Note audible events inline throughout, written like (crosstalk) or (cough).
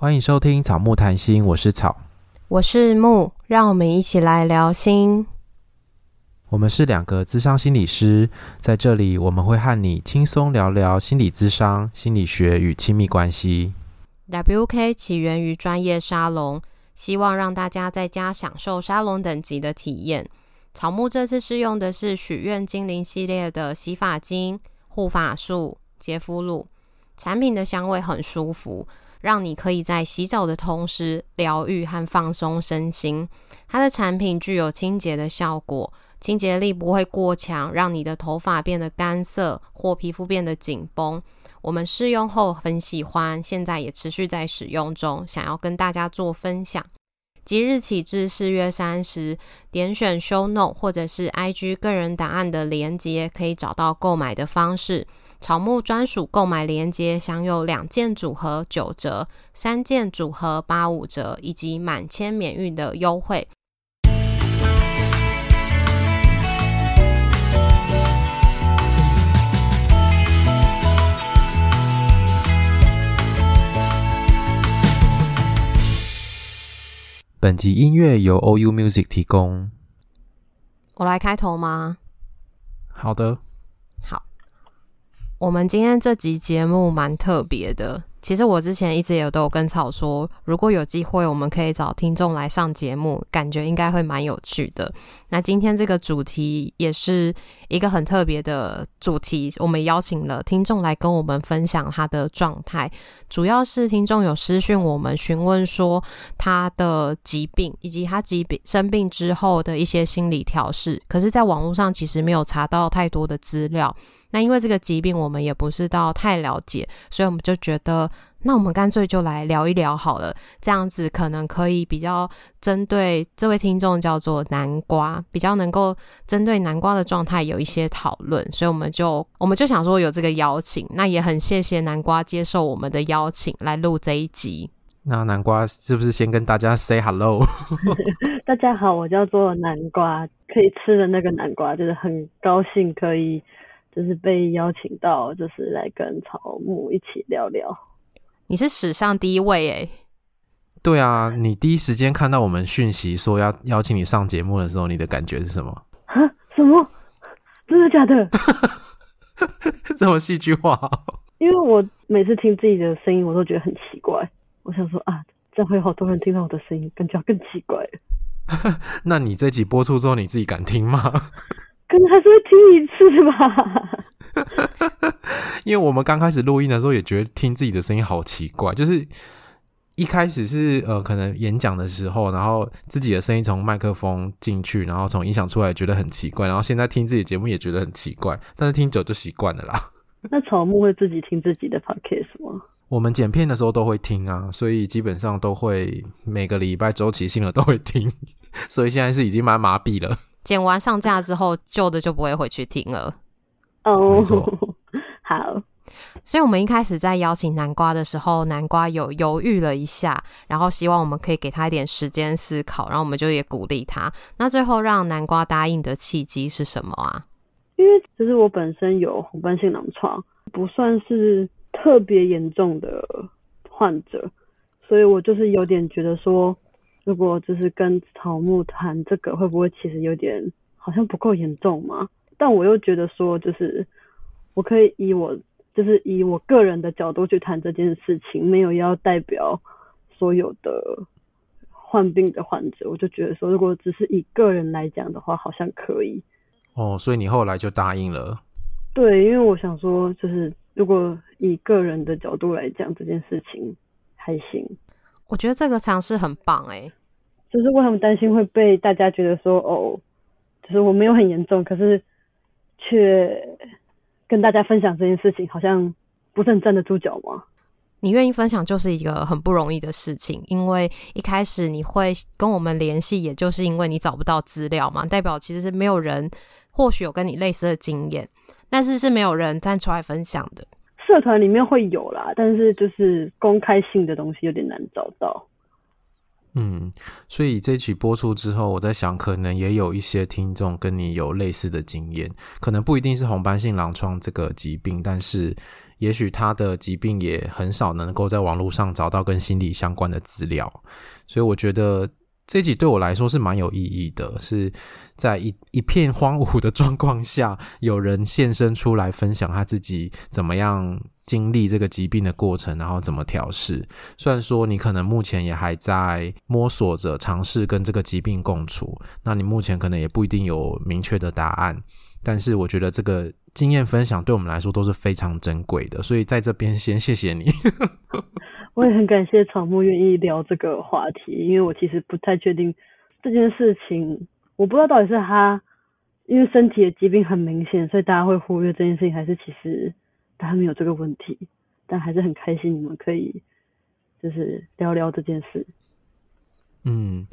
欢迎收听草木谈心，我是草，我是木，让我们一起来聊心。我们是两个咨商心理师，在这里我们会和你轻松聊聊心理咨商、心理学与亲密关系。WK 起源于专业沙龙，希望让大家在家享受沙龙等级的体验。草木这次试用的是许愿精灵系列的洗发精、护发素、洁肤露，产品的香味很舒服。让你可以在洗澡的同时疗愈和放松身心。它的产品具有清洁的效果，清洁力不会过强，让你的头发变得干涩或皮肤变得紧绷。我们试用后很喜欢，现在也持续在使用中，想要跟大家做分享。即日起至四月三十，点选 Show Note 或者是 IG 个人档案的连接，可以找到购买的方式。草木专属购买链接享有两件组合九折，三件组合八五折，以及满千免运的优惠。本集音乐由 OU Music 提供。我来开头吗？好的。我们今天这集节目蛮特别的。其实我之前一直也都有跟草说，如果有机会，我们可以找听众来上节目，感觉应该会蛮有趣的。那今天这个主题也是一个很特别的主题，我们邀请了听众来跟我们分享他的状态。主要是听众有私讯我们询问说他的疾病以及他疾病生病之后的一些心理调试，可是在网络上其实没有查到太多的资料。那因为这个疾病我们也不是到太了解，所以我们就觉得，那我们干脆就来聊一聊好了，这样子可能可以比较针对这位听众叫做南瓜，比较能够针对南瓜的状态有一些讨论，所以我们就我们就想说有这个邀请，那也很谢谢南瓜接受我们的邀请来录这一集。那南瓜是不是先跟大家 say hello？(laughs) (laughs) 大家好，我叫做南瓜，可以吃的那个南瓜，就是很高兴可以。就是被邀请到，就是来跟草木一起聊聊。你是史上第一位诶。对啊，你第一时间看到我们讯息说要邀请你上节目的时候，你的感觉是什么？啊？什么？真的假的？(laughs) 这么戏剧化？因为我每次听自己的声音，我都觉得很奇怪。我想说啊，这样会有好多人听到我的声音，感觉更奇怪。(laughs) 那你这集播出之后，你自己敢听吗？可能还是会听一次吧，(laughs) 因为我们刚开始录音的时候也觉得听自己的声音好奇怪，就是一开始是呃可能演讲的时候，然后自己的声音从麦克风进去，然后从音响出来觉得很奇怪，然后现在听自己节目也觉得很奇怪，但是听久就习惯了啦。那草木会自己听自己的 podcast 吗？我们剪片的时候都会听啊，所以基本上都会每个礼拜周期性的都会听，(laughs) 所以现在是已经蛮麻痹了。剪完上架之后，旧的就不会回去听了。哦、oh，(laughs) 好。所以，我们一开始在邀请南瓜的时候，南瓜有犹豫了一下，然后希望我们可以给他一点时间思考，然后我们就也鼓励他。那最后让南瓜答应的契机是什么啊？因为其实我本身有红斑性狼疮，不算是特别严重的患者，所以我就是有点觉得说。如果就是跟草木谈这个，会不会其实有点好像不够严重嘛？但我又觉得说，就是我可以以我就是以我个人的角度去谈这件事情，没有要代表所有的患病的患者。我就觉得说，如果只是以个人来讲的话，好像可以。哦，所以你后来就答应了？对，因为我想说，就是如果以个人的角度来讲，这件事情还行。我觉得这个尝试很棒诶，就是我很担心会被大家觉得说哦，就是我没有很严重，可是却跟大家分享这件事情，好像不是很站得住脚吗？你愿意分享就是一个很不容易的事情，因为一开始你会跟我们联系，也就是因为你找不到资料嘛，代表其实是没有人或许有跟你类似的经验，但是是没有人站出来分享的。社团里面会有啦，但是就是公开性的东西有点难找到。嗯，所以这期播出之后，我在想，可能也有一些听众跟你有类似的经验，可能不一定是红斑性狼疮这个疾病，但是也许他的疾病也很少能够在网络上找到跟心理相关的资料，所以我觉得这集对我来说是蛮有意义的，是在一一片荒芜的状况下，有人现身出来分享他自己怎么样经历这个疾病的过程，然后怎么调试。虽然说你可能目前也还在摸索着尝试跟这个疾病共处，那你目前可能也不一定有明确的答案，但是我觉得这个。经验分享对我们来说都是非常珍贵的，所以在这边先谢谢你。(laughs) 我也很感谢草木愿意聊这个话题，因为我其实不太确定这件事情，我不知道到底是他因为身体的疾病很明显，所以大家会忽略这件事情，还是其实他没有这个问题，但还是很开心你们可以就是聊聊这件事。嗯。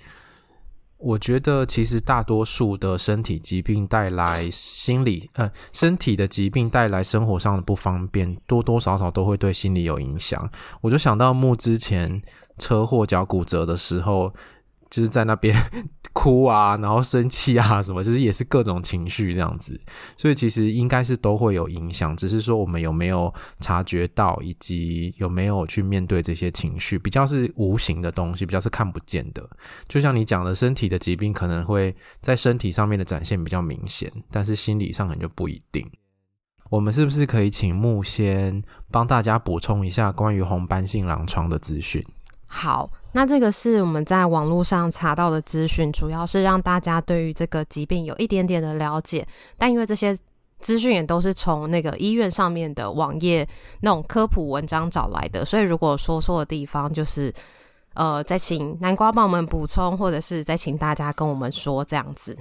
我觉得其实大多数的身体疾病带来心理，呃，身体的疾病带来生活上的不方便，多多少少都会对心理有影响。我就想到木之前车祸脚骨折的时候。就是在那边 (laughs) 哭啊，然后生气啊，什么，就是也是各种情绪这样子，所以其实应该是都会有影响，只是说我们有没有察觉到，以及有没有去面对这些情绪，比较是无形的东西，比较是看不见的。就像你讲的，身体的疾病可能会在身体上面的展现比较明显，但是心理上可能就不一定。我们是不是可以请木先帮大家补充一下关于红斑性狼疮的资讯？好。那这个是我们在网络上查到的资讯，主要是让大家对于这个疾病有一点点的了解。但因为这些资讯也都是从那个医院上面的网页那种科普文章找来的，所以如果说错的地方，就是呃，再请南瓜帮我们补充，或者是再请大家跟我们说这样子。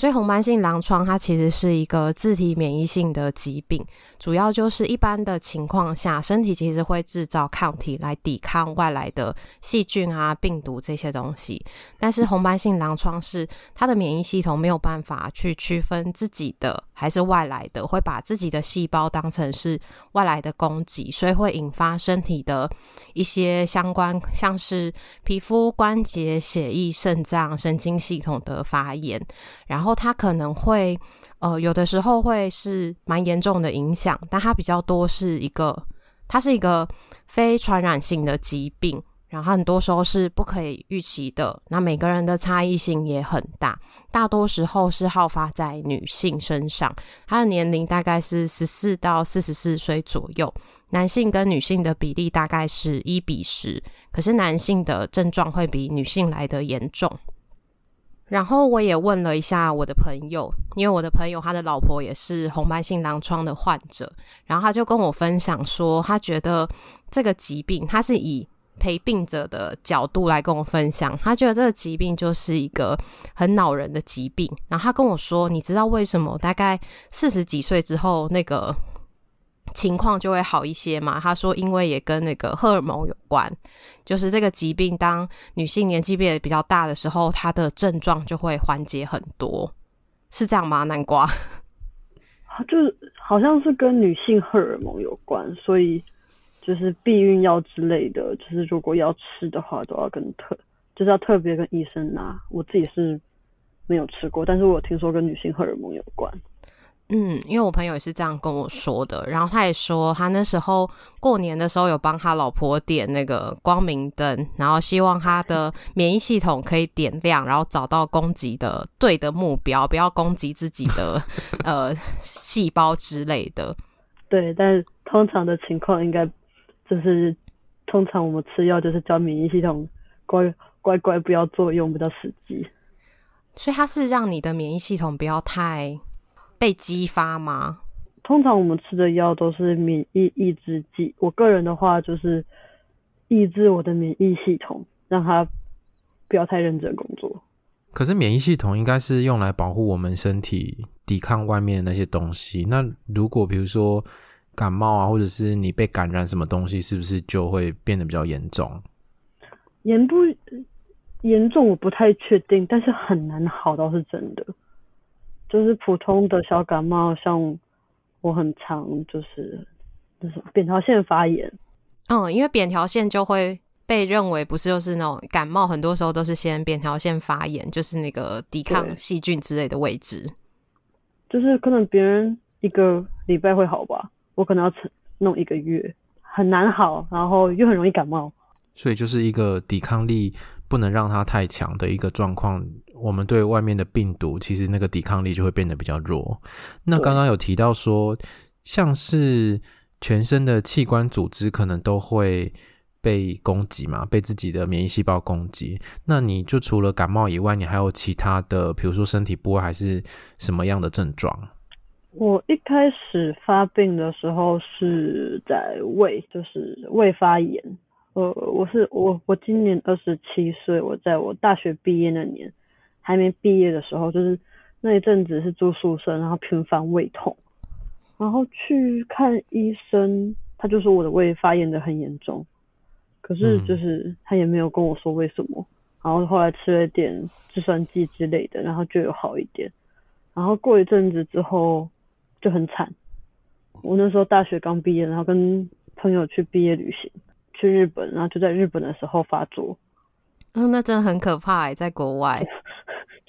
所以红斑性狼疮它其实是一个自体免疫性的疾病，主要就是一般的情况下，身体其实会制造抗体来抵抗外来的细菌啊、病毒这些东西。但是红斑性狼疮是它的免疫系统没有办法去区分自己的还是外来的，会把自己的细胞当成是外来的攻击，所以会引发身体的一些相关，像是皮肤、关节、血液、肾脏、神经系统的发炎，然后。它可能会，呃，有的时候会是蛮严重的影响，但它比较多是一个，它是一个非传染性的疾病，然后很多时候是不可以预期的。那每个人的差异性也很大，大多时候是好发在女性身上，她的年龄大概是十四到四十四岁左右，男性跟女性的比例大概是一比十，可是男性的症状会比女性来得严重。然后我也问了一下我的朋友，因为我的朋友他的老婆也是红斑性狼疮的患者，然后他就跟我分享说，他觉得这个疾病，他是以陪病者的角度来跟我分享，他觉得这个疾病就是一个很恼人的疾病。然后他跟我说，你知道为什么大概四十几岁之后那个情况就会好一些嘛？他说，因为也跟那个荷尔蒙有关，就是这个疾病，当女性年纪变得比较大的时候，她的症状就会缓解很多，是这样吗？南瓜，就是好像是跟女性荷尔蒙有关，所以就是避孕药之类的，就是如果要吃的话，都要跟特，就是要特别跟医生拿。我自己是没有吃过，但是我有听说跟女性荷尔蒙有关。嗯，因为我朋友也是这样跟我说的，然后他也说他那时候过年的时候有帮他老婆点那个光明灯，然后希望他的免疫系统可以点亮，然后找到攻击的对的目标，不要攻击自己的呃细胞之类的。对，但是通常的情况应该就是，通常我们吃药就是叫免疫系统乖乖乖不要作用，比较实际。所以它是让你的免疫系统不要太。被激发吗？通常我们吃的药都是免疫抑制剂。我个人的话就是抑制我的免疫系统，让它不要太认真工作。可是免疫系统应该是用来保护我们身体抵抗外面的那些东西。那如果比如说感冒啊，或者是你被感染什么东西，是不是就会变得比较严重？严不严重我不太确定，但是很难好倒是真的。就是普通的小感冒，像我很常就是那种扁桃腺发炎。嗯，因为扁桃腺就会被认为不是就是那种感冒，很多时候都是先扁桃腺发炎，就是那个抵抗细菌之类的位置。就是可能别人一个礼拜会好吧，我可能要撑弄一个月，很难好，然后又很容易感冒。所以就是一个抵抗力不能让它太强的一个状况。我们对外面的病毒，其实那个抵抗力就会变得比较弱。那刚刚有提到说，像是全身的器官组织可能都会被攻击嘛，被自己的免疫细胞攻击。那你就除了感冒以外，你还有其他的，比如说身体部位还是什么样的症状？我一开始发病的时候是在胃，就是胃发炎。呃，我是我我今年二十七岁，我在我大学毕业那年。还没毕业的时候，就是那一阵子是住宿舍，然后频繁胃痛，然后去看医生，他就说我的胃发炎的很严重，可是就是他也没有跟我说为什么，然后后来吃了点制酸剂之类的，然后就有好一点，然后过一阵子之后就很惨，我那时候大学刚毕业，然后跟朋友去毕业旅行，去日本，然后就在日本的时候发作。嗯，那真的很可怕哎，在国外 (laughs)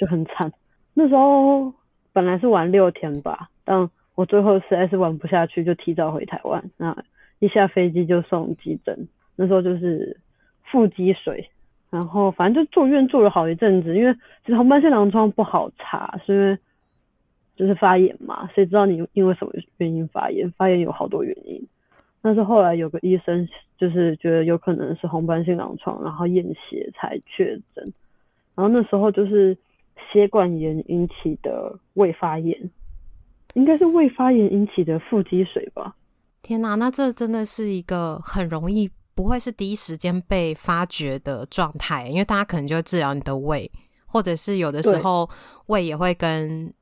就很惨。那时候本来是玩六天吧，但我最后实在是玩不下去，就提早回台湾。那一下飞机就送急诊，那时候就是腹积水，然后反正就住院住了好一阵子。因为其实红斑性狼疮不好查，是因为就是发炎嘛，谁知道你因为什么原因发炎？发炎有好多原因。但是后来有个医生就是觉得有可能是红斑性狼疮，然后验血才确诊。然后那时候就是血管炎引起的胃发炎，应该是胃发炎引起的腹积水吧？天哪，那这真的是一个很容易不会是第一时间被发觉的状态，因为大家可能就会治疗你的胃，或者是有的时候胃也会跟。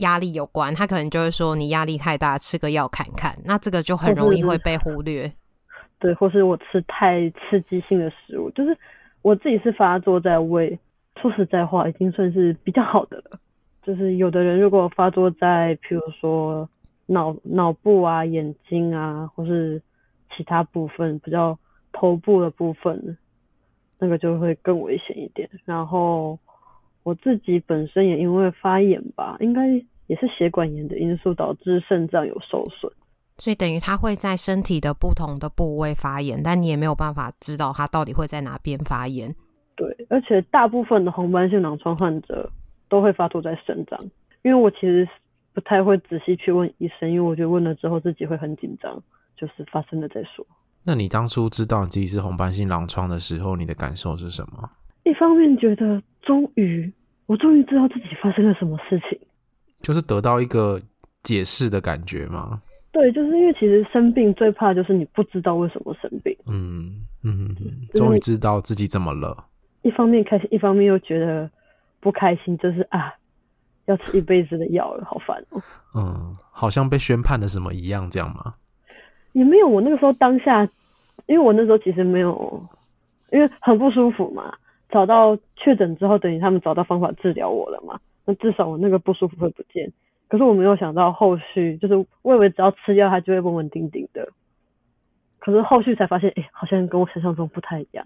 压力有关，他可能就会说你压力太大，吃个药看看。那这个就很容易会被忽略。对，或是我吃太刺激性的食物，就是我自己是发作在胃，说实在话，已经算是比较好的了。就是有的人如果发作在，譬如说脑脑部啊、眼睛啊，或是其他部分比较头部的部分，那个就会更危险一点。然后。我自己本身也因为发炎吧，应该也是血管炎的因素导致肾脏有受损，所以等于它会在身体的不同的部位发炎，但你也没有办法知道它到底会在哪边发炎。对，而且大部分的红斑性狼疮患者都会发作在肾脏，因为我其实不太会仔细去问医生，因为我觉得问了之后自己会很紧张，就是发生了再说。那你当初知道你自己是红斑性狼疮的时候，你的感受是什么？一方面觉得终于，我终于知道自己发生了什么事情，就是得到一个解释的感觉吗？对，就是因为其实生病最怕就是你不知道为什么生病。嗯嗯嗯，终于知道自己怎么了。一方面开心，一方面又觉得不开心，就是啊，要吃一辈子的药了，好烦哦。嗯，好像被宣判了什么一样，这样吗？也没有，我那个时候当下，因为我那时候其实没有，因为很不舒服嘛。找到确诊之后，等于他们找到方法治疗我了嘛？那至少我那个不舒服会不见。可是我没有想到后续，就是我以为只要吃药，它就会稳稳定定的。可是后续才发现，哎、欸，好像跟我想象中不太一样。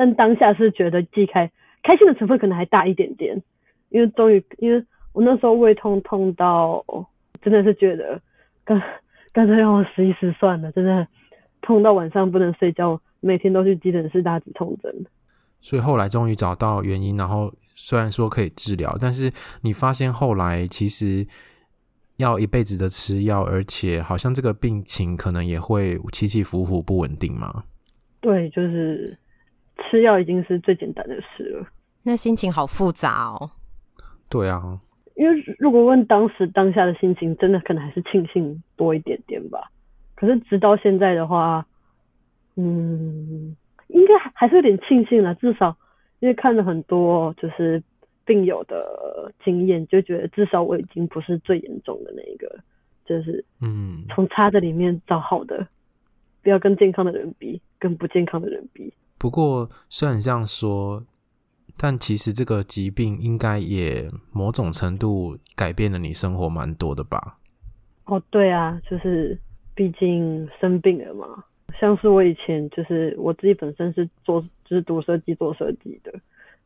但当下是觉得既开开心的成分可能还大一点点，因为终于，因为我那时候胃痛痛到真的是觉得干干脆让我死一死算了，真的痛到晚上不能睡觉，每天都去急诊室打止痛针。所以后来终于找到原因，然后虽然说可以治疗，但是你发现后来其实要一辈子的吃药，而且好像这个病情可能也会起起伏伏不稳定嘛。对，就是吃药已经是最简单的事了。那心情好复杂哦。对啊，因为如果问当时当下的心情，真的可能还是庆幸多一点点吧。可是直到现在的话，嗯。应该还是有点庆幸了，至少因为看了很多就是病友的经验，就觉得至少我已经不是最严重的那一个，就是嗯，从差的里面找好的，不要跟健康的人比，跟不健康的人比。不过虽然这样说，但其实这个疾病应该也某种程度改变了你生活蛮多的吧？哦，对啊，就是毕竟生病了嘛。像是我以前就是我自己本身是做就是读设计做设计的，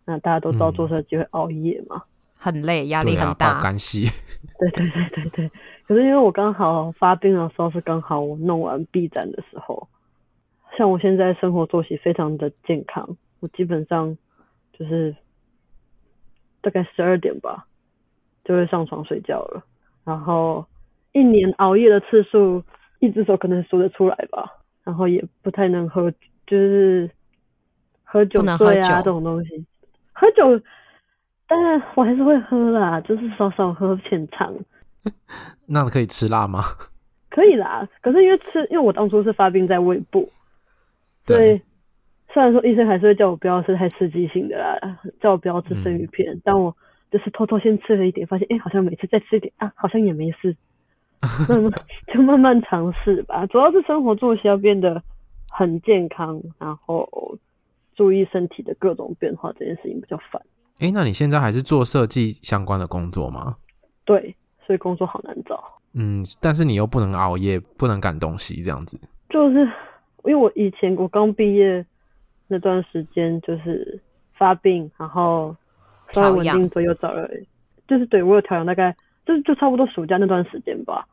那大家都知道做设计会熬夜嘛，很累，压力很大，干系。(laughs) 对对对对对，可是因为我刚好发病的时候是刚好我弄完 B 站的时候，像我现在生活作息非常的健康，我基本上就是大概十二点吧就会上床睡觉了，然后一年熬夜的次数一只手可能数得出来吧，然后也不太能喝，就是喝酒醉啊这种东西，喝酒，但是我还是会喝啦，就是少少喝浅尝。(laughs) 那可以吃辣吗？可以啦，可是因为吃，因为我当初是发病在胃部，对。虽然说医生还是会叫我不要吃太刺激性的啦，叫我不要吃生鱼片，嗯、但我就是偷偷先吃了一点，发现哎、欸，好像每次再吃一点啊，好像也没事，(laughs) 就慢慢尝试吧。主要是生活作息要变得很健康，然后注意身体的各种变化，这件事情比较烦。哎、欸，那你现在还是做设计相关的工作吗？对。所以工作好难找，嗯，但是你又不能熬夜，不能赶东西，这样子。就是因为我以前我刚毕业那段时间，就是发病，然后稍微稳定左右找了，就是对我有调养，大概就就差不多暑假那段时间吧。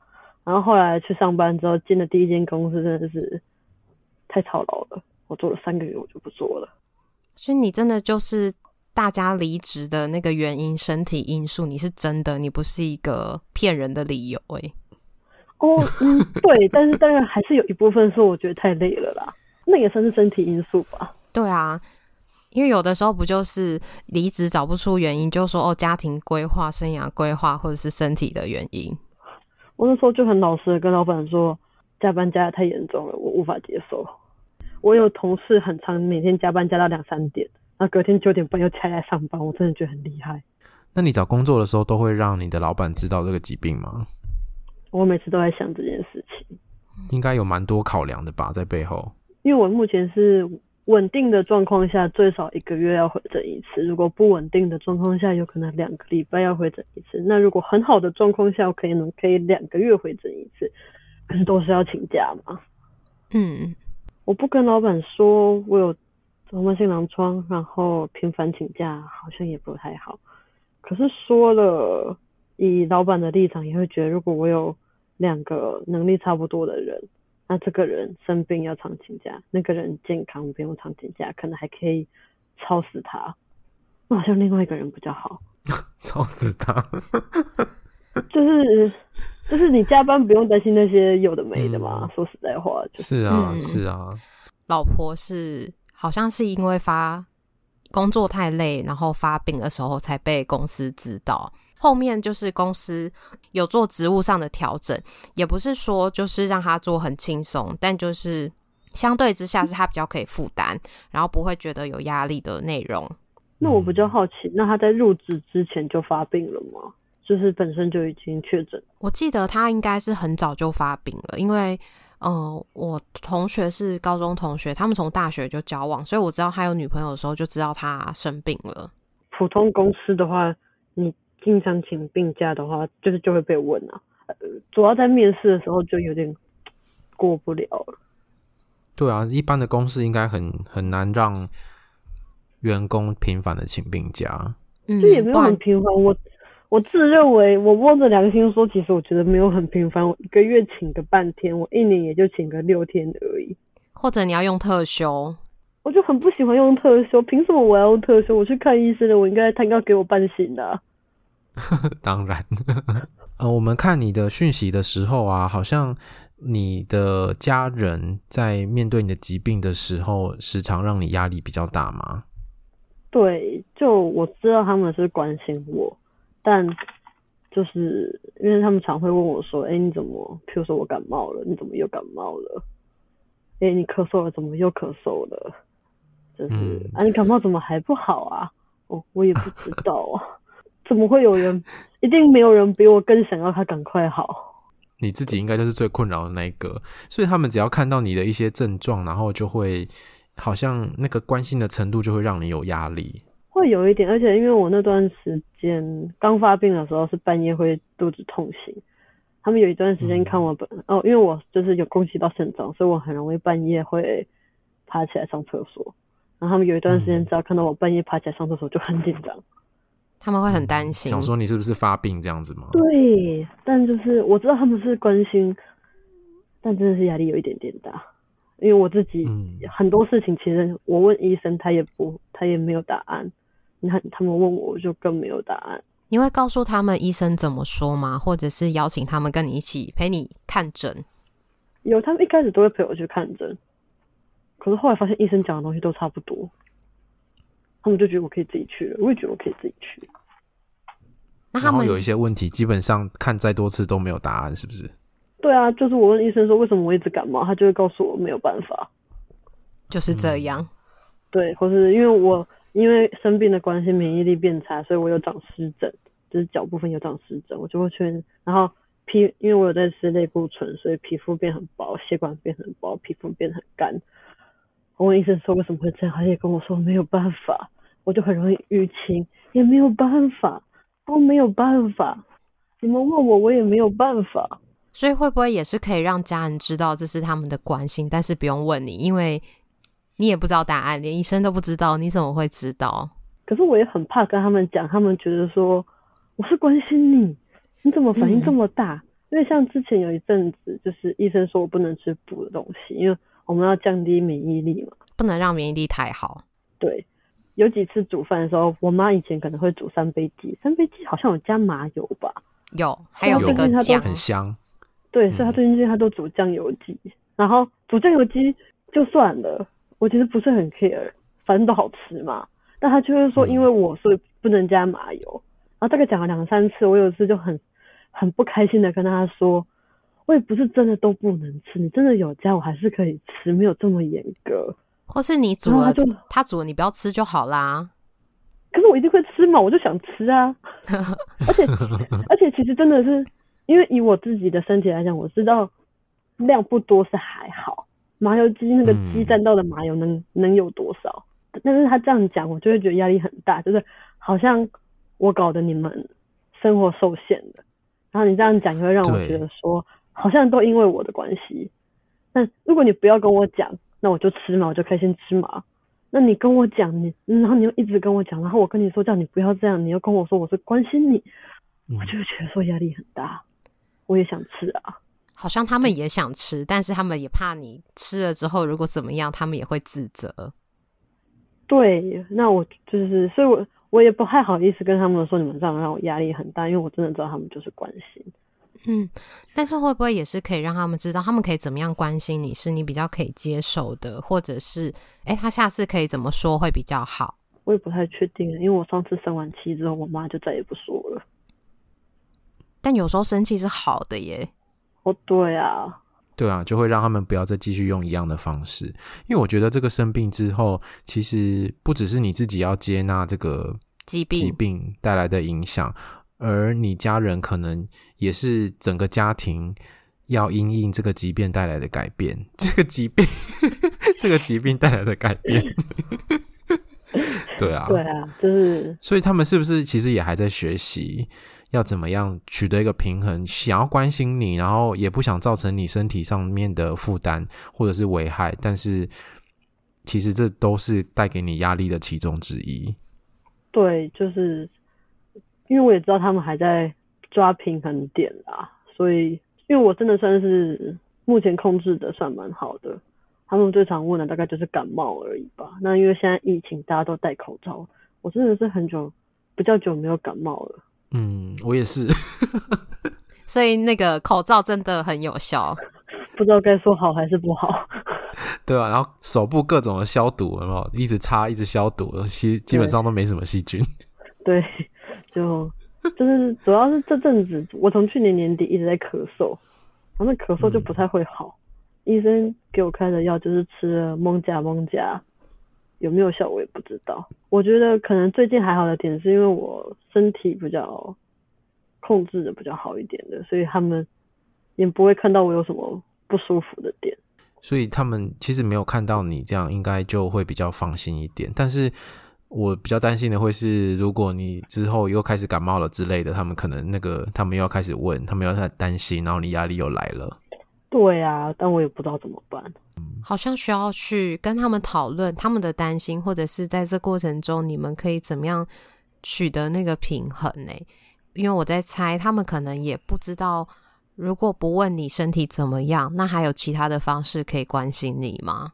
然后后来去上班之后，进了第一间公司，真的是太操劳了。我做了三个月，我就不做了。所以你真的就是。大家离职的那个原因，身体因素，你是真的，你不是一个骗人的理由哎、哦，嗯，对，(laughs) 但是当然还是有一部分是我觉得太累了啦，那也算是身体因素吧。对啊，因为有的时候不就是离职找不出原因，就说哦，家庭规划、生涯规划，或者是身体的原因。我那时候就很老实的跟老板说，加班加的太严重了，我无法接受。我有同事很长每天加班加到两三点。那隔天九点半又起来上班，我真的觉得很厉害。那你找工作的时候都会让你的老板知道这个疾病吗？我每次都在想这件事情，应该有蛮多考量的吧，在背后。因为我目前是稳定的状况下，最少一个月要回诊一次；如果不稳定的状况下，有可能两个礼拜要回诊一次。那如果很好的状况下，我可以能可以两个月回诊一次，可 (laughs) 是都是要请假嘛。嗯，我不跟老板说我有。红斑性狼疮，然后频繁请假，好像也不太好。可是说了，以老板的立场也会觉得，如果我有两个能力差不多的人，那这个人生病要常请假，那个人健康不用常请假，可能还可以操死他。那好像另外一个人比较好，操死他，就是就是你加班不用担心那些有的没的嘛。嗯、说实在话，就是啊，是啊，老婆是。好像是因为发工作太累，然后发病的时候才被公司知道。后面就是公司有做职务上的调整，也不是说就是让他做很轻松，但就是相对之下是他比较可以负担，然后不会觉得有压力的内容。那我比较好奇，那他在入职之前就发病了吗？就是本身就已经确诊？我记得他应该是很早就发病了，因为。嗯、呃，我同学是高中同学，他们从大学就交往，所以我知道他有女朋友的时候就知道他生病了。普通公司的话，你经常请病假的话，就是就会被问啊。呃，主要在面试的时候就有点过不了了。对啊，一般的公司应该很很难让员工频繁的请病假。嗯，这也没有很频繁，我。我自认为，我摸着良心说，其实我觉得没有很频繁。我一个月请个半天，我一年也就请个六天而已。或者你要用特休，我就很不喜欢用特休。凭什么我要用特休？我去看医生的，我应该他应该给我半薪的啊。(laughs) 当然，(laughs) 呃，我们看你的讯息的时候啊，好像你的家人在面对你的疾病的时候，时常让你压力比较大吗？对，就我知道他们是关心我。但就是因为他们常会问我说：“哎、欸，你怎么？譬如说我感冒了，你怎么又感冒了？哎、欸，你咳嗽了，怎么又咳嗽了？就是、嗯、啊，你感冒怎么还不好啊？哦，我也不知道啊，怎么会有人？一定没有人比我更想要他赶快好。你自己应该就是最困扰的那一个，所以他们只要看到你的一些症状，然后就会好像那个关心的程度就会让你有压力。”会有一点，而且因为我那段时间刚发病的时候是半夜会肚子痛醒，他们有一段时间看我本、嗯、哦，因为我就是有攻击到肾脏，所以我很容易半夜会爬起来上厕所。然后他们有一段时间只要看到我半夜爬起来上厕所就很紧张。他们会很担心，想说你是不是发病这样子吗？对，但就是我知道他们是关心，但真的是压力有一点点大，因为我自己很多事情，其实我问医生，他也不，他也没有答案。你看他们问我，我就更没有答案。你会告诉他们医生怎么说吗？或者是邀请他们跟你一起陪你看诊？有，他们一开始都会陪我去看诊，可是后来发现医生讲的东西都差不多。他们就觉得我可以自己去了，我也觉得我可以自己去。那他们有一些问题，基本上看再多次都没有答案，是不是？对啊，就是我问医生说为什么我一直感冒，他就会告诉我没有办法，就是这样。嗯、对，或是因为我因为生病的关系，免疫力变差，所以我有长湿疹，就是脚部分有长湿疹，我就会去。然后皮，因为我有在吃类固醇，所以皮肤变很薄，血管变很薄，皮肤变很干。我问医生说为什么会这样，他也跟我说没有办法，我就很容易淤青，也没有办法，都没有办法。你们问我，我也没有办法。所以会不会也是可以让家人知道这是他们的关心，但是不用问你，因为你也不知道答案，连医生都不知道，你怎么会知道？可是我也很怕跟他们讲，他们觉得说我是关心你，你怎么反应这么大？嗯、因为像之前有一阵子，就是医生说我不能吃补的东西，因为。我们要降低免疫力嘛，不能让免疫力太好。对，有几次煮饭的时候，我妈以前可能会煮三杯鸡，三杯鸡好像有加麻油吧？有，还有那个酱很香。对，所以她最近她都煮酱油鸡，嗯、然后煮酱油鸡就算了，我其实不是很 care，反正都好吃嘛。但她就是说，因为我所以不能加麻油，嗯、然后大概讲了两三次，我有一次就很很不开心的跟她说。我也不是真的都不能吃，你真的有加，我还是可以吃，没有这么严格。或是你煮了，他，他煮了，你不要吃就好啦。可是我一定会吃嘛，我就想吃啊。(laughs) 而且而且，其实真的是，因为以我自己的身体来讲，我知道量不多是还好。麻油鸡那个鸡蘸到的麻油能、嗯、能有多少？但是他这样讲，我就会觉得压力很大，就是好像我搞得你们生活受限了。然后你这样讲，也会让我觉得说。好像都因为我的关系，但如果你不要跟我讲，那我就吃嘛，我就开心吃嘛。那你跟我讲，你然后你又一直跟我讲，然后我跟你说叫你不要这样，你又跟我说我是关心你，嗯、我就觉得说压力很大。我也想吃啊，好像他们也想吃，但是他们也怕你吃了之后如果怎么样，他们也会自责。对，那我就是，所以我我也不太好意思跟他们说你们这样让我压力很大，因为我真的知道他们就是关心。嗯，但是会不会也是可以让他们知道，他们可以怎么样关心你，是你比较可以接受的，或者是，哎，他下次可以怎么说会比较好？我也不太确定，因为我上次生完气之后，我妈就再也不说了。但有时候生气是好的耶。哦，对啊，对啊，就会让他们不要再继续用一样的方式，因为我觉得这个生病之后，其实不只是你自己要接纳这个疾病疾病带来的影响。而你家人可能也是整个家庭要因应这个疾病带来的改变，这个疾病，(laughs) 这个疾病带来的改变，(laughs) 对啊，对啊，就是，所以他们是不是其实也还在学习要怎么样取得一个平衡，想要关心你，然后也不想造成你身体上面的负担或者是危害，但是其实这都是带给你压力的其中之一。对，就是。因为我也知道他们还在抓平衡点啦，所以因为我真的算是目前控制的算蛮好的。他们最常问的大概就是感冒而已吧。那因为现在疫情大家都戴口罩，我真的是很久比较久没有感冒了。嗯，我也是。(laughs) 所以那个口罩真的很有效，(laughs) 不知道该说好还是不好。(laughs) 对啊，然后手部各种的消毒，有没有？一直擦，一直消毒，其实基本上都没什么细菌。对。就就是主要是这阵子，我从去年年底一直在咳嗽，然后那咳嗽就不太会好。嗯、医生给我开的药就是吃了蒙加蒙加，有没有效我也不知道。我觉得可能最近还好的点是因为我身体比较控制的比较好一点的，所以他们也不会看到我有什么不舒服的点。所以他们其实没有看到你这样，应该就会比较放心一点。但是。我比较担心的会是，如果你之后又开始感冒了之类的，他们可能那个，他们又要开始问，他们又在担心，然后你压力又来了。对啊，但我也不知道怎么办。好像需要去跟他们讨论他们的担心，或者是在这过程中，你们可以怎么样取得那个平衡呢？因为我在猜，他们可能也不知道，如果不问你身体怎么样，那还有其他的方式可以关心你吗？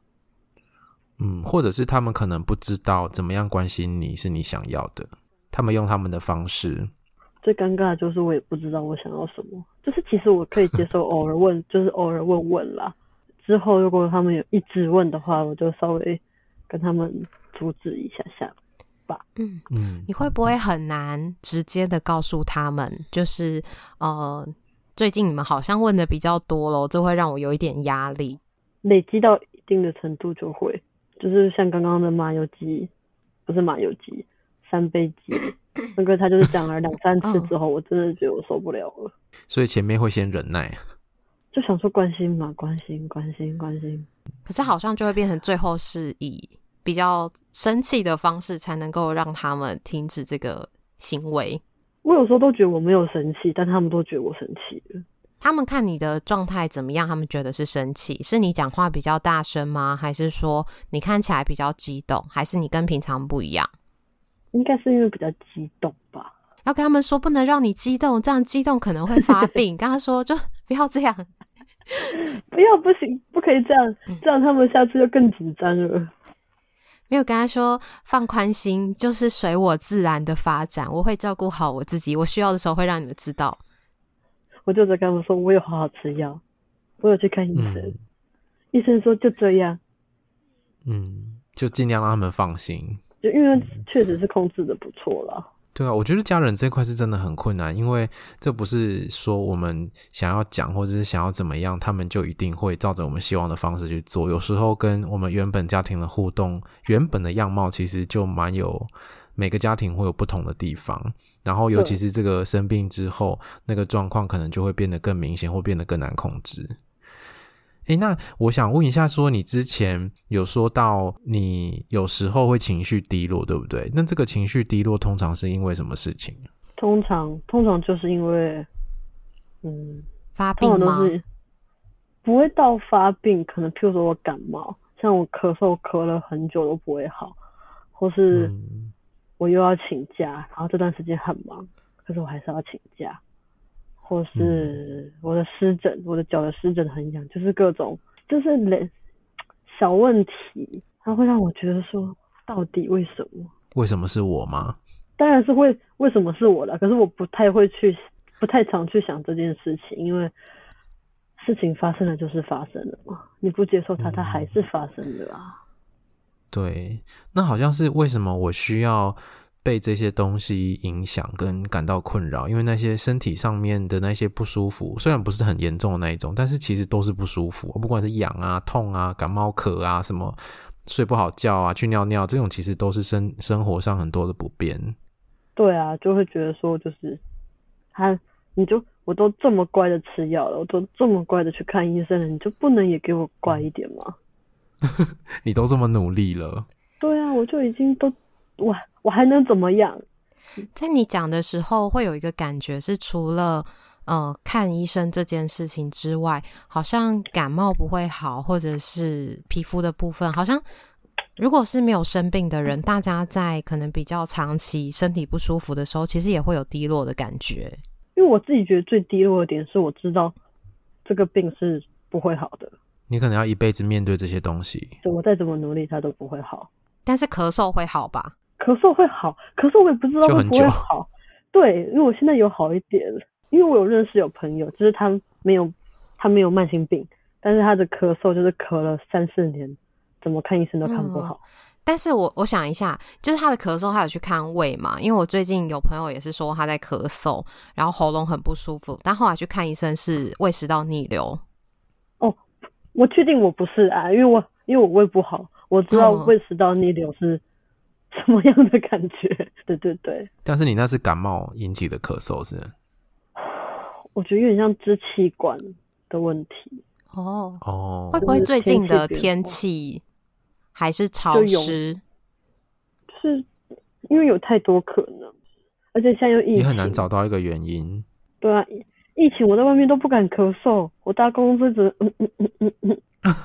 嗯，或者是他们可能不知道怎么样关心你是你想要的，他们用他们的方式。最尴尬的就是我也不知道我想要什么，就是其实我可以接受偶尔问，(laughs) 就是偶尔问问啦。之后如果他们有一直问的话，我就稍微跟他们阻止一下下吧。嗯嗯，你会不会很难直接的告诉他们，就是呃，最近你们好像问的比较多咯，这会让我有一点压力。累积到一定的程度就会。就是像刚刚的麻油鸡，不是麻油鸡，三杯鸡，(laughs) 那个他就是讲了两三次之后，我真的觉得我受不了了。所以前面会先忍耐，就想说关心嘛，关心，关心，关心。可是好像就会变成最后是以比较生气的方式才能够让他们停止这个行为。我有时候都觉得我没有生气，但他们都觉得我生气了。他们看你的状态怎么样？他们觉得是生气，是你讲话比较大声吗？还是说你看起来比较激动？还是你跟平常不一样？应该是因为比较激动吧。要跟他们说不能让你激动，这样激动可能会发病。(laughs) 跟他说就不要这样，不要不行，不可以这样，这样他们下次就更紧张了。没有跟他说放宽心，就是随我自然的发展，我会照顾好我自己，我需要的时候会让你们知道。我就在跟他们说，我有好好吃药，我有去看医生，嗯、医生说就这样，嗯，就尽量让他们放心，就因为确实是控制的不错了。对啊，我觉得家人这块是真的很困难，因为这不是说我们想要讲或者是想要怎么样，他们就一定会照着我们希望的方式去做。有时候跟我们原本家庭的互动，原本的样貌其实就蛮有。每个家庭会有不同的地方，然后尤其是这个生病之后，那个状况可能就会变得更明显，或变得更难控制。诶，那我想问一下，说你之前有说到你有时候会情绪低落，对不对？那这个情绪低落通常是因为什么事情？通常，通常就是因为，嗯，发病吗？不会到发病，可能譬如说我感冒，像我咳嗽咳了很久都不会好，或是。嗯我又要请假，然后这段时间很忙，可是我还是要请假，或是我的湿疹，我的脚的湿疹很痒，就是各种就是连小问题，它会让我觉得说，到底为什么？为什么是我吗？当然是会为什么是我的，可是我不太会去，不太常去想这件事情，因为事情发生了就是发生了嘛，你不接受它，它还是发生的啊。对，那好像是为什么我需要被这些东西影响跟感到困扰？因为那些身体上面的那些不舒服，虽然不是很严重的那一种，但是其实都是不舒服。不管是痒啊、痛啊、感冒、咳啊，什么睡不好觉啊、去尿尿，这种其实都是生生活上很多的不便。对啊，就会觉得说，就是他，你就我都这么乖的吃药了，我都这么乖的去看医生了，你就不能也给我乖一点吗？(laughs) 你都这么努力了，对啊，我就已经都我我还能怎么样？在你讲的时候，会有一个感觉是，除了呃看医生这件事情之外，好像感冒不会好，或者是皮肤的部分，好像如果是没有生病的人，大家在可能比较长期身体不舒服的时候，其实也会有低落的感觉。因为我自己觉得最低落的点是我知道这个病是不会好的。你可能要一辈子面对这些东西，就我再怎么努力，它都不会好。但是咳嗽会好吧？咳嗽会好，咳嗽我也不知道会不会好。对，因为我现在有好一点，因为我有认识有朋友，就是他没有他没有慢性病，但是他的咳嗽就是咳了三四年，怎么看医生都看不好。嗯，但是我我想一下，就是他的咳嗽，他有去看胃嘛？因为我最近有朋友也是说他在咳嗽，然后喉咙很不舒服，但后来去看医生是胃食道逆流。我确定我不是啊，因为我因为我胃不好，我知道胃食道逆流是什么样的感觉。(laughs) 哦、对对对。但是你那是感冒引起的咳嗽是？我觉得有点像支气管的问题。哦哦。会不会最近的天气还是潮湿？是因为有太多可能，而且现在又疫情，你很难找到一个原因。对啊。疫情，我在外面都不敢咳嗽，我搭公车只嗯嗯嗯嗯嗯，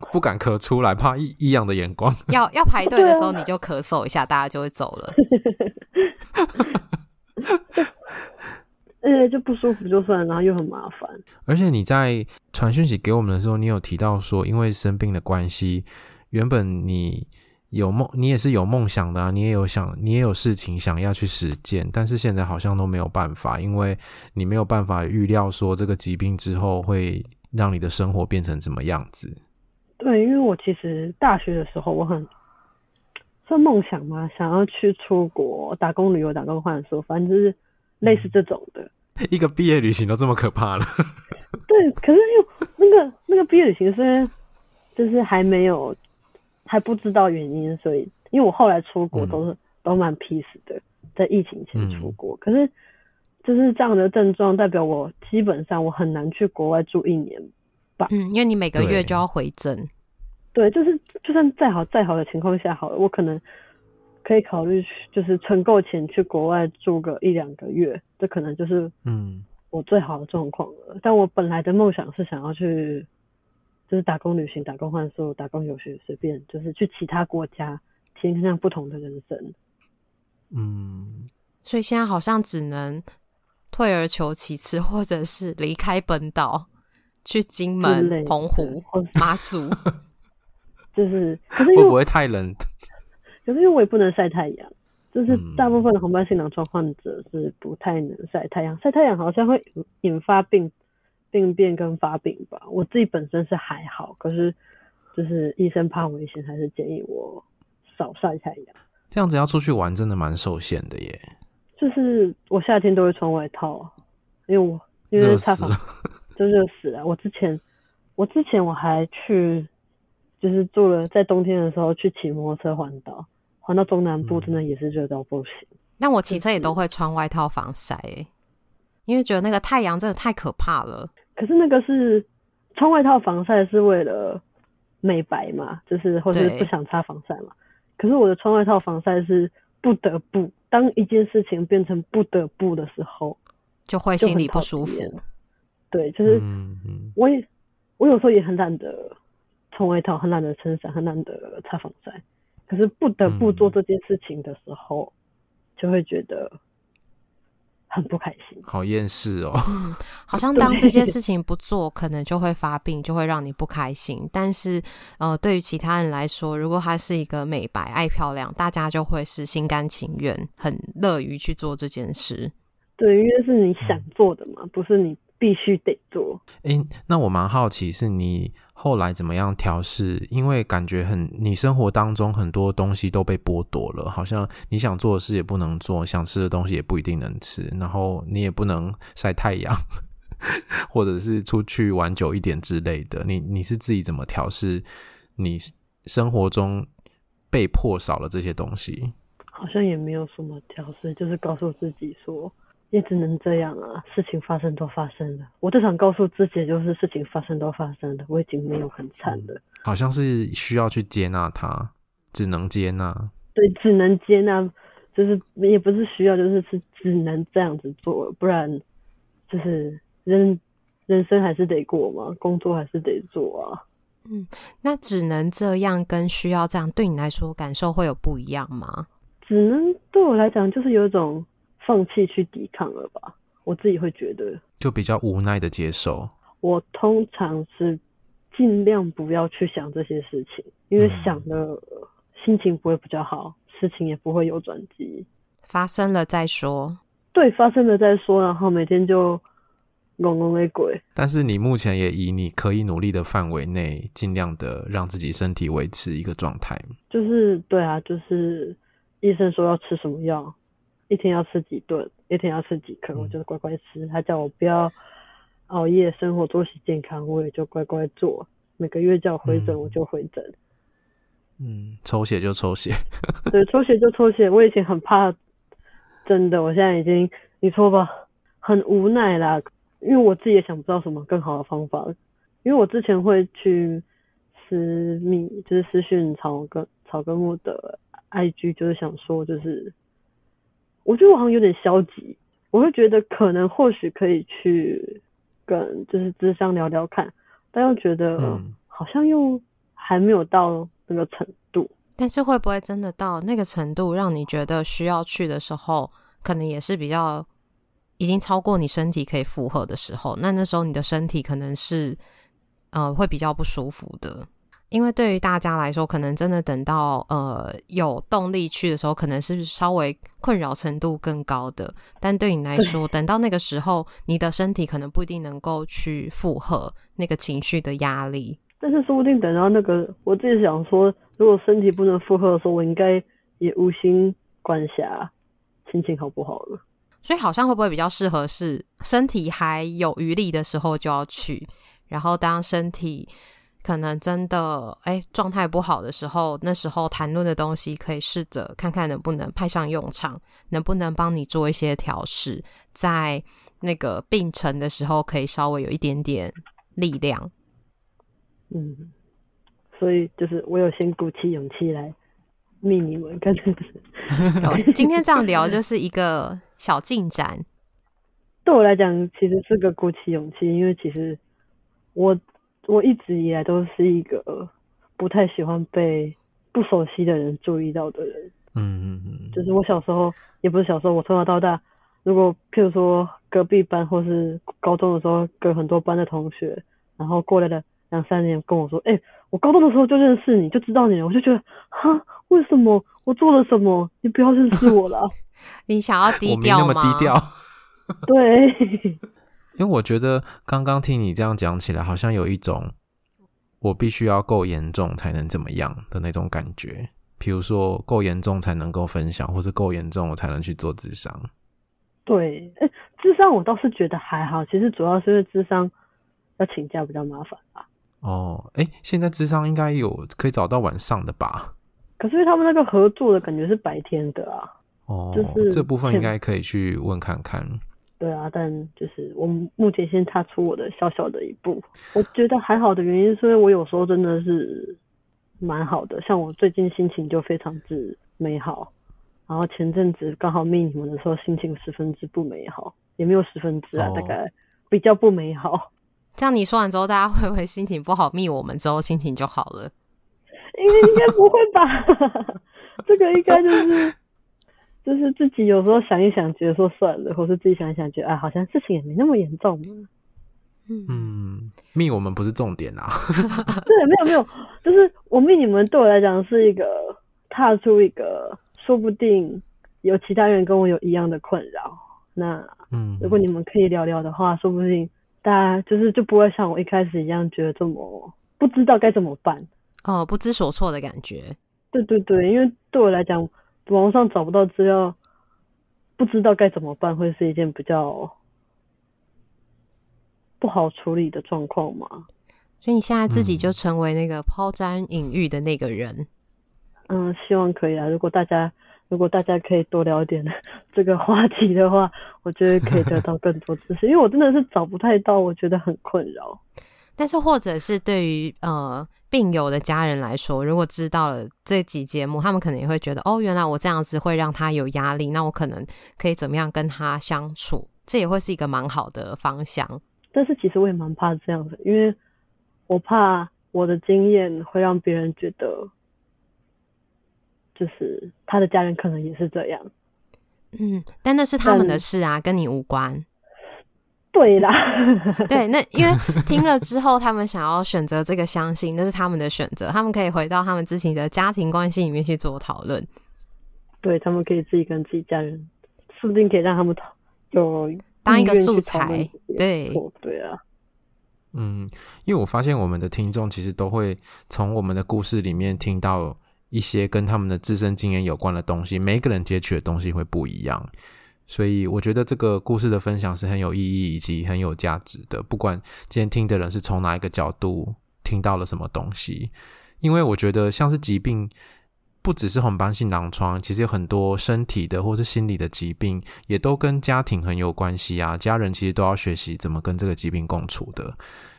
(laughs) 不敢咳出来，怕异异样的眼光。(laughs) 要要排队的时候你就咳嗽一下，大家就会走了。(laughs) 呃，就不舒服就算，然后又很麻烦。而且你在传讯息给我们的时候，你有提到说，因为生病的关系，原本你有梦，你也是有梦想的啊，你也有想，你也有事情想要去实践，但是现在好像都没有办法，因为你没有办法预料说这个疾病之后会让你的生活变成怎么样子。对，因为我其实大学的时候，我很算梦想嘛，想要去出国打工旅游、打工换宿，反正就是类似这种的。(laughs) 一个毕业旅行都这么可怕了，对，可是又那个那个毕业旅行是就是还没有还不知道原因，所以因为我后来出国都是、嗯、都蛮 peace 的，在疫情前出国，嗯、可是就是这样的症状代表我基本上我很难去国外住一年吧，嗯，因为你每个月就要回诊，对，就是就算再好再好的情况下好了，我可能。可以考虑就是存够钱去国外住个一两个月，这可能就是嗯。我最好的状况了。嗯、但我本来的梦想是想要去，就是打工旅行、打工换宿、打工游学，随便就是去其他国家体验上不同的人生。嗯，所以现在好像只能退而求其次，或者是离开本岛，去金门、澎湖、马祖，(laughs) 就是 (laughs) 可是会不会太冷？(laughs) 可是因为我也不能晒太阳，就是大部分的红斑性狼疮患者是不太能晒太阳，晒太阳好像会引发病病变跟发病吧。我自己本身是还好，可是就是医生怕危险，还是建议我少晒太阳。这样子要出去玩真的蛮受限的耶。就是我夏天都会穿外套，因为我因为擦防 (laughs) 就热死了。我之前我之前我还去就是做了在冬天的时候去骑摩托车环岛。环到中南部真的也是热到不行，但我骑车也都会穿外套防晒，欸，因为觉得那个太阳真的太可怕了。可是那个是穿外套防晒是为了美白嘛，就是或是不想擦防晒嘛。可是我的穿外套防晒是不得不，当一件事情变成不得不的时候，就会心里不舒服。对，就是我也我有时候也很懒得穿外套，很懒得撑伞，很懒得擦防晒。可是不得不做这件事情的时候，嗯、就会觉得很不开心，好厌世哦。嗯，好像当这件事情不做，可能就会发病，就会让你不开心。但是，呃，对于其他人来说，如果他是一个美白、爱漂亮，大家就会是心甘情愿、很乐于去做这件事。对，因为是你想做的嘛，不是你。必须得做。哎、欸，那我蛮好奇，是你后来怎么样调试？因为感觉很，你生活当中很多东西都被剥夺了，好像你想做的事也不能做，想吃的东西也不一定能吃，然后你也不能晒太阳，(laughs) 或者是出去玩久一点之类的。你你是自己怎么调试？你生活中被迫少了这些东西？好像也没有什么调试，就是告诉自己说。也只能这样啊，事情发生都发生了。我最想告诉自己就是事情发生都发生了，我已经没有很惨了。好像是需要去接纳它，只能接纳。对，只能接纳，就是也不是需要，就是是只能这样子做，不然就是人人生还是得过嘛，工作还是得做啊。嗯，那只能这样跟需要这样，对你来说感受会有不一样吗？只能对我来讲就是有一种。放弃去抵抗了吧，我自己会觉得就比较无奈的接受。我通常是尽量不要去想这些事情，因为想的心情不会比较好，事情也不会有转机。发生了再说，对，发生了再说，然后每天就怣怣的鬼。但是你目前也以你可以努力的范围内，尽量的让自己身体维持一个状态。就是对啊，就是医生说要吃什么药。一天要吃几顿，一天要吃几颗，我就乖乖吃。他叫我不要熬夜，生活作息健康，我也就乖乖做。每个月叫我回诊，我就回诊。嗯，抽血就抽血。(laughs) 对，抽血就抽血。我以前很怕，真的，我现在已经，你说吧，很无奈啦。因为我自己也想不到什么更好的方法。因为我之前会去私密，就是私讯草根草根木的 IG，就是想说，就是。我觉得我好像有点消极，我会觉得可能或许可以去跟就是智商聊聊看，但又觉得好像又还没有到那个程度。但是会不会真的到那个程度，让你觉得需要去的时候，可能也是比较已经超过你身体可以负荷的时候，那那时候你的身体可能是呃会比较不舒服的。因为对于大家来说，可能真的等到呃有动力去的时候，可能是稍微困扰程度更高的。但对你来说，等到那个时候，你的身体可能不一定能够去负荷那个情绪的压力。但是说不定等到那个，我自己想说，如果身体不能负荷的时候，我应该也无心管辖心情好不好了。所以好像会不会比较适合是身体还有余力的时候就要去，然后当身体。可能真的哎，状态不好的时候，那时候谈论的东西可以试着看看能不能派上用场，能不能帮你做一些调试，在那个病程的时候可以稍微有一点点力量。嗯，所以就是我有先鼓起勇气来密你们，今天这样聊就是一个小进展。对我来讲，其实是个鼓起勇气，因为其实我。我一直以来都是一个不太喜欢被不熟悉的人注意到的人。嗯嗯嗯。就是我小时候，也不是小时候，我从小到大，如果譬如说隔壁班或是高中的时候，跟很多班的同学，然后过来了两三年跟我说：“哎、欸，我高中的时候就认识你，就知道你了。”我就觉得，哈，为什么我做了什么？你不要认识我了。(laughs) 你想要低调吗？我没那么低调。(laughs) 对。因为我觉得刚刚听你这样讲起来，好像有一种我必须要够严重才能怎么样的那种感觉。比如说够严重才能够分享，或是够严重我才能去做智商。对，哎，智商我倒是觉得还好，其实主要是因为智商要请假比较麻烦吧。哦，哎，现在智商应该有可以找到晚上的吧？可是他们那个合作的感觉是白天的啊。哦，就是这部分应该可以去问看看。对啊，但就是我目前先踏出我的小小的一步。我觉得还好的原因是因为我有时候真的是蛮好的，像我最近心情就非常之美好。然后前阵子刚好密你们的时候，心情十分之不美好，也没有十分之啊，大概比较不美好。这样你说完之后，大家会不会心情不好？密我们之后心情就好了？应该应该不会吧？(laughs) 这个应该就是。就是自己有时候想一想，觉得说算了，或是自己想一想，觉得啊，好像事情也没那么严重嘛。嗯，命我们不是重点啦。(laughs) 对，没有没有，就是我命你们对我来讲是一个踏出一个，说不定有其他人跟我有一样的困扰。那嗯，如果你们可以聊聊的话，说不定大家就是就不会像我一开始一样觉得这么不知道该怎么办，哦，不知所措的感觉。对对对，因为对我来讲。网上找不到资料，不知道该怎么办，会是一件比较不好处理的状况嘛？所以你现在自己就成为那个抛砖引玉的那个人。嗯，希望可以啊。如果大家如果大家可以多聊点 (laughs) 这个话题的话，我觉得可以得到更多知识，因为我真的是找不太到，我觉得很困扰。但是，或者是对于呃病友的家人来说，如果知道了这集节目，他们可能也会觉得，哦，原来我这样子会让他有压力，那我可能可以怎么样跟他相处？这也会是一个蛮好的方向。但是，其实我也蛮怕这样的，因为我怕我的经验会让别人觉得，就是他的家人可能也是这样。嗯，但那是他们的事啊，跟你无关。对啦，(laughs) 对，那因为听了之后，他们想要选择这个相信，那是他们的选择，他们可以回到他们自己的家庭关系里面去做讨论。对，他们可以自己跟自己家人，说不定可以让他们讨有当一个素材。对，对啊，嗯，因为我发现我们的听众其实都会从我们的故事里面听到一些跟他们的自身经验有关的东西，每一个人截取的东西会不一样。所以我觉得这个故事的分享是很有意义以及很有价值的。不管今天听的人是从哪一个角度听到了什么东西，因为我觉得像是疾病，不只是红斑性狼疮，其实有很多身体的或是心理的疾病，也都跟家庭很有关系啊。家人其实都要学习怎么跟这个疾病共处的。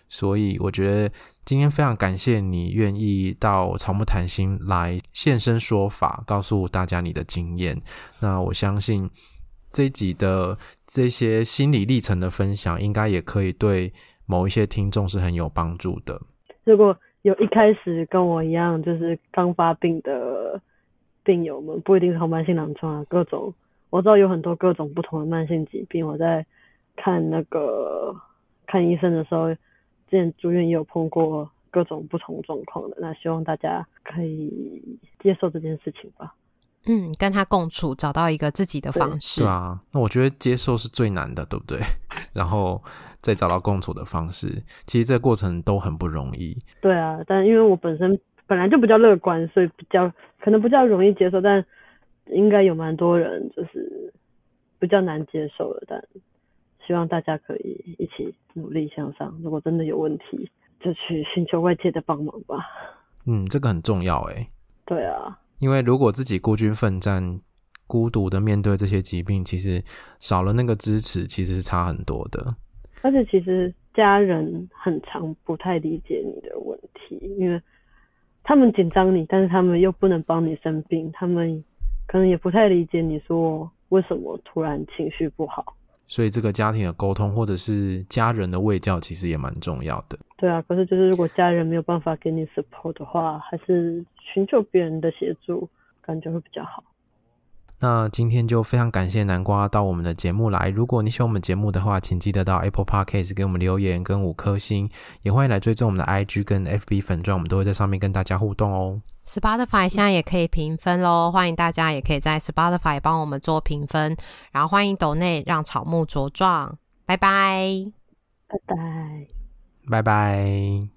所以我觉得今天非常感谢你愿意到草木谈心来现身说法，告诉大家你的经验。那我相信。这一集的这些心理历程的分享，应该也可以对某一些听众是很有帮助的。如果有一开始跟我一样，就是刚发病的病友们，不一定是红斑性狼疮啊，各种我知道有很多各种不同的慢性疾病，我在看那个看医生的时候，之前住院也有碰过各种不同状况的。那希望大家可以接受这件事情吧。嗯，跟他共处，找到一个自己的方式。对啊，那我觉得接受是最难的，对不对？(laughs) 然后再找到共处的方式，其实这个过程都很不容易。对啊，但因为我本身本来就比较乐观，所以比较可能比较容易接受，但应该有蛮多人就是比较难接受的。但希望大家可以一起努力向上。如果真的有问题，就去寻求外界的帮忙吧。嗯，这个很重要诶。对啊。因为如果自己孤军奋战、孤独的面对这些疾病，其实少了那个支持，其实是差很多的。而且其实家人很常不太理解你的问题，因为他们紧张你，但是他们又不能帮你生病，他们可能也不太理解你说为什么突然情绪不好。所以这个家庭的沟通，或者是家人的喂教，其实也蛮重要的。对啊，可是就是如果家人没有办法给你 support 的话，还是寻求别人的协助，感觉会比较好。那今天就非常感谢南瓜到我们的节目来。如果你喜欢我们节目的话，请记得到 Apple Podcast 给我们留言跟五颗星，也欢迎来追踪我们的 IG 跟 FB 粉专，我们都会在上面跟大家互动哦。Spotify 现在也可以评分喽，欢迎大家也可以在 Spotify 帮我们做评分，然后欢迎抖内让草木茁壮，拜拜，拜拜，拜拜。